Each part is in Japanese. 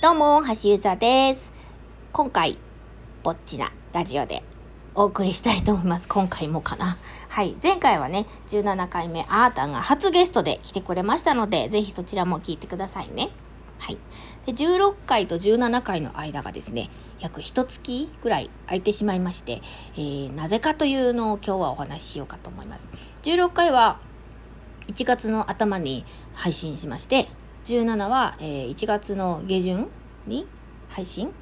どうも、橋ゆざです。今回、ぼっちなラジオでお送りしたいと思います。今回もかな。はい。前回はね、17回目、あーたんが初ゲストで来てくれましたので、ぜひそちらも聞いてくださいね。はい。で、16回と17回の間がですね、約一月ぐらい空いてしまいまして、えー、なぜかというのを今日はお話ししようかと思います。16回は、1月の頭に配信しまして、17は、えー1月の下旬に配信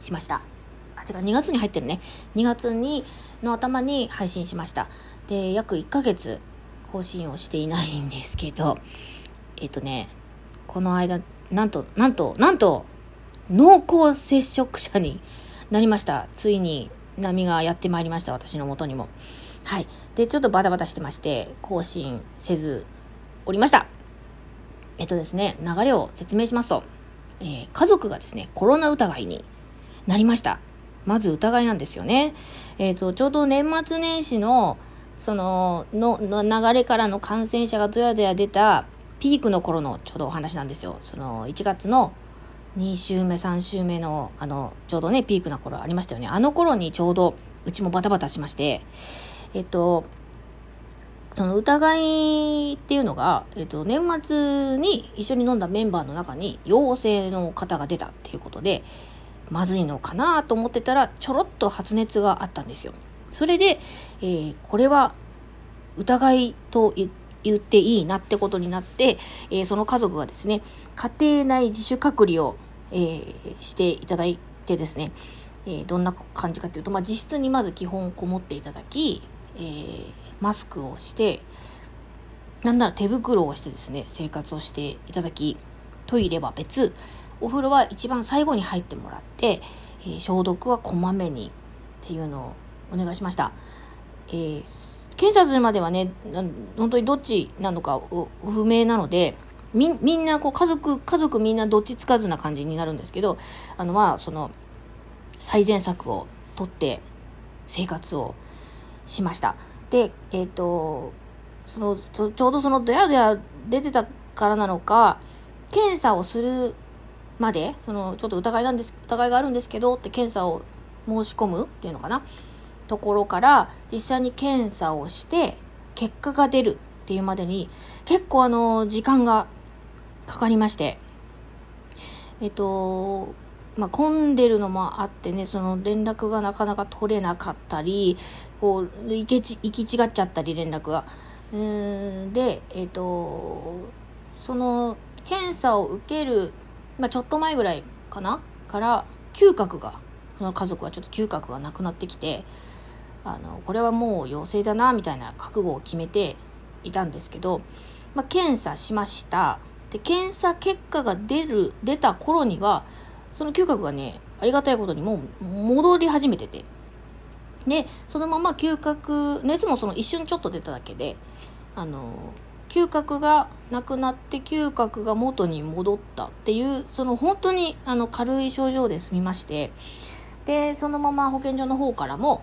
しました。あ、違う、2月に入ってるね。2月に、の頭に配信しました。で、約1ヶ月更新をしていないんですけど、えっ、とね、この間、なんと、なんと、なんと、濃厚接触者になりました。ついに波がやってまいりました。私の元にも。はい。で、ちょっとバタバタしてまして、更新せずおりました。えっとですね、流れを説明しますと、えー家族がですね、コロナ疑いになりました。まず疑いなんですよね。えっ、と、ちょうど年末年始の、その、の、の流れからの感染者がどやどや出たピークの頃のちょうどお話なんですよ。その、1月の2週目、3週目の、あの、ちょうどね、ピークな頃ありましたよね。あの頃にちょうど、うちもバタバタしまして、えっと、その疑いっていうのが、えっと、年末に一緒に飲んだメンバーの中に陽性の方が出たっていうことで、まずいのかなと思ってたら、ちょろっと発熱があったんですよ。それで、えーこれは疑いと言っていいなってことになって、えーその家族がですね、家庭内自主隔離を、えーしていただいてですね、えどんな感じかというと、まあ、実質にまず基本こもっていただき、えーマスクをして、なんなら手袋をしてですね、生活をしていただき、トイレは別、お風呂は一番最後に入ってもらって、えー消毒はこまめにっていうのをお願いしました。えー検査するまではね、本当にどっちなのか不明なので、みみんなこう家族、家族みんなどっちつかずな感じになるんですけど、あのまあ、その、最善策を取って生活をしました。で、えっ、と、その、ちょちょうどそのドヤドヤ出てたからなのか、検査をするまで、その、ちょっと疑いなんです、疑いがあるんですけど、って検査を申し込むっていうのかな？ところから、実際に検査をして、結果が出るっていうまでに、結構あの、時間がかかりまして、えっと、まあ、混んでるのもあってね、その連絡がなかなか取れなかったり、こう、行けち、行き違っちゃったり、連絡が。うんで、えっ、と、その、検査を受ける、まあ、ちょっと前ぐらいかな？から、嗅覚が、その家族はちょっと嗅覚がなくなってきて、あの、これはもう陽性だな、みたいな覚悟を決めていたんですけど、まあ、検査しました。で、検査結果が出る、出た頃には、その嗅覚がね、ありがたいことにもう戻り始めてて。で、そのまま嗅覚、熱もその一瞬ちょっと出ただけで、あの、嗅覚がなくなって嗅覚が元に戻ったっていう、その本当にあの軽い症状で済みまして、で、そのまま保健所の方からも、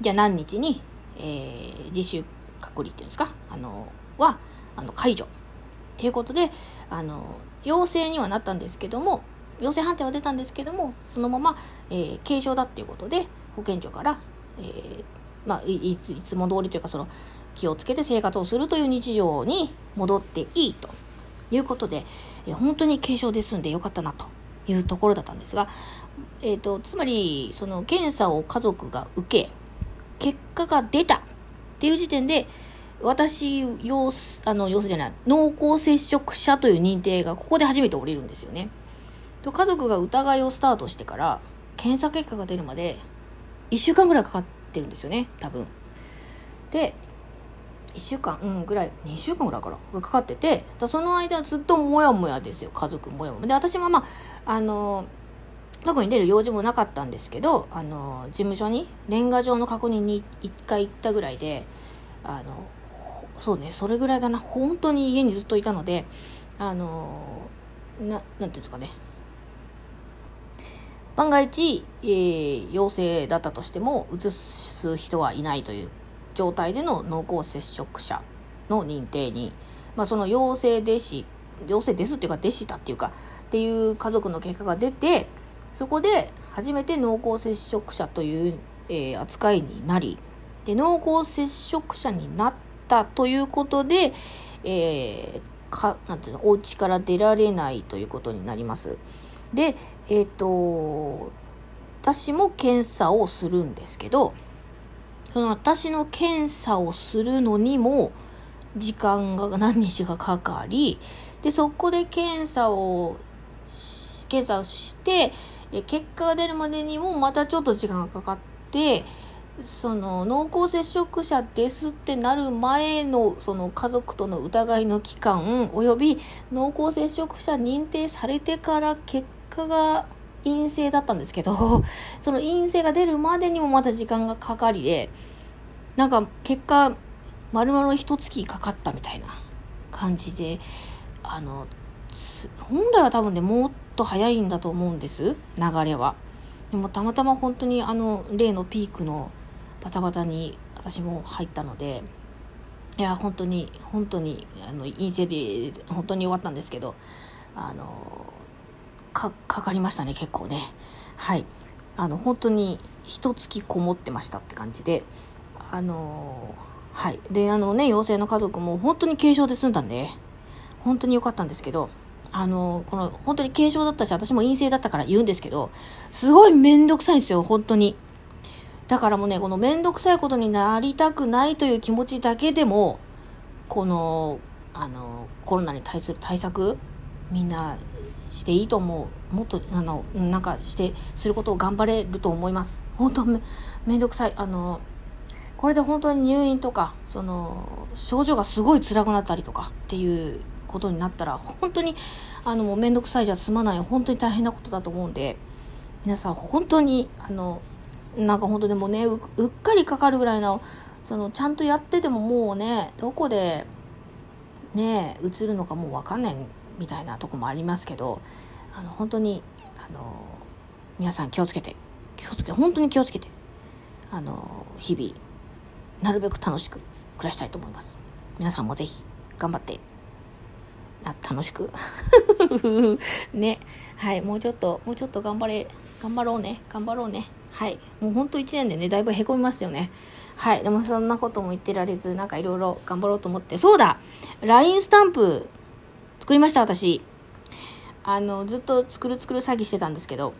じゃあ何日に、えー自主隔離っていうんですか、あの、は、あの、解除。っていうことで、あの、陽性にはなったんですけども、陽性判定は出たんですけども、そのまま、えー軽症だっていうことで、保健所から、えーまあ、いつ、いつも通りというか、その、気をつけて生活をするという日常に戻っていいということで、えー本当に軽症で済んでよかったなというところだったんですが、えっ、と、つまり、その検査を家族が受け、結果が出たっていう時点で、私、陽、あの、陽性じゃない、濃厚接触者という認定がここで初めて降りるんですよね。と家族が疑いをスタートしてから、検査結果が出るまで、1週間ぐらいかかってるんですよね、多分。で、1週間、うん、ぐらい、2週間ぐらいかな、かかってて、だその間ずっともやもやですよ、家族もやもや。で、私もまあ、あの、特に出る用事もなかったんですけど、あの、事務所に年賀状の確認に1回行ったぐらいで、あの、そうね、それぐらいだな、本当に家にずっといたので、あの、な、なんていうんですかね、万が一、えー陽性だったとしても、移す人はいないという状態での濃厚接触者の認定に、まあ、その陽性でし陽性ですっていうか、でしたっていうか、っていう家族の結果が出て、そこで初めて濃厚接触者という、えー、扱いになり、で、濃厚接触者になったということで、えー、か、なんていうの、お家から出られないということになります。で、えっ、ー、と、私も検査をするんですけど、その私の検査をするのにも、時間が何日かかかり、で、そこで検査を、検査をして、結果が出るまでにもまたちょっと時間がかかって、その濃厚接触者ですってなる前のその家族との疑いの期間および濃厚接触者認定されてから結果が陰性だったんですけど その陰性が出るまでにもまた時間がかかりでなんか結果丸々一月かかったみたいな感じであの本来は多分ねもっと早いんだと思うんです流れは。でもたまたま本当にあの例のピークのバタバタに私も入ったのでいや本当に本当にあの陰性で本当に終わったんですけどあのかかかりましたね結構ね。はい。あの本当に一月こもってましたって感じであのはい。であのね陽性の家族も本当に軽症で済んだんで本当に良かったんですけどあのこの本当に軽症だったし私も陰性だったから言うんですけどすごい面倒くさいんですよ本当に。だからもうね、このめんどくさいことになりたくないという気持ちだけでも、この、あの、コロナに対する対策、みんなしていいと思う。もっと、あの、なんかして、することを頑張れると思います。本当め、めんどくさい。あの、これで本当に入院とか、その、症状がすごい辛くなったりとかっていうことになったら、本当に、あの、もうめんどくさいじゃ済まない、本当に大変なことだと思うんで、皆さん本当に、あの、なんか本当でもねうっかりかかるぐらいのそのちゃんとやっててももうねどこでね映るのかもう分かんないみたいなとこもありますけどあの本当にあの皆さん気をつけて気をつけて本当に気をつけてあの日々なるべく楽しく暮らしたいと思います皆さんもぜひ頑張ってあ楽しく ねはいもうちょっともうちょっと頑張れ頑張ろうね頑張ろうねはい。もうほんと1年でね、だいぶへこみますよね。はい。でもそんなことも言ってられず、なんかいろいろ頑張ろうと思って。そうだ !LINE スタンプ作りました、私。あの、ずっと作る作る詐欺してたんですけど、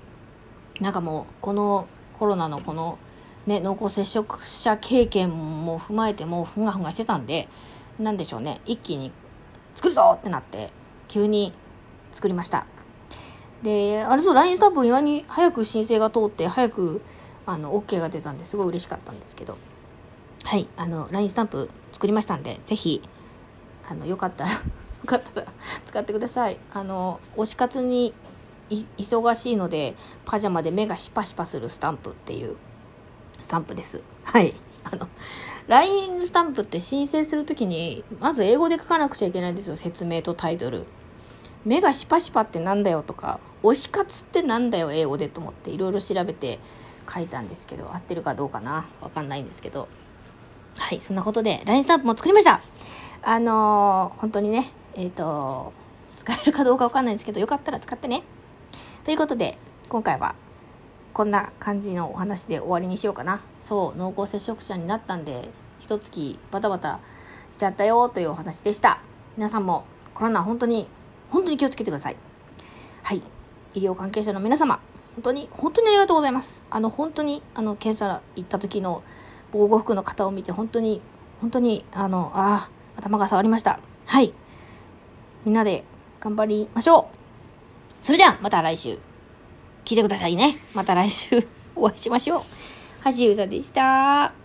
なんかもう、このコロナのこの、ね、濃厚接触者経験も踏まえてもうふんがふんがしてたんで、なんでしょうね。一気に作るぞってなって、急に作りました。で、あれそう、LINE スタンプ意外に早く申請が通って、早く、あの、OK が出たんですごい嬉しかったんですけど、はい、あの、LINE スタンプ作りましたんで、ぜひ、あの、よかったら よかったら使ってください。あの、推し活に忙しいので、パジャマで目がシパシパするスタンプっていうスタンプです。はい。あの、LINE スタンプって申請するときに、まず英語で書かなくちゃいけないんですよ。説明とタイトル。目がシパシパってなんだよとか、推し活ってなんだよ英語でと思っていろいろ調べて書いたんですけど、合ってるかどうかなわかんないんですけど。はい、そんなことで LINE スタンプも作りましたあのー、本当にね、えっ、ー、と、使えるかどうかわかんないんですけど、よかったら使ってね。ということで、今回はこんな感じのお話で終わりにしようかな。そう、濃厚接触者になったんで、一月バタバタしちゃったよというお話でした。皆さんもコロナ本当に本当に気をつけてください。はい。医療関係者の皆様、本当に、本当にありがとうございます。あの、本当に、あの、検査行った時の防護服の方を見て、本当に、本当に、あの、ああ、頭が触りました。はい。みんなで頑張りましょう。それでは、また来週。聞いてくださいね。また来週お会いしましょう。橋優さでした。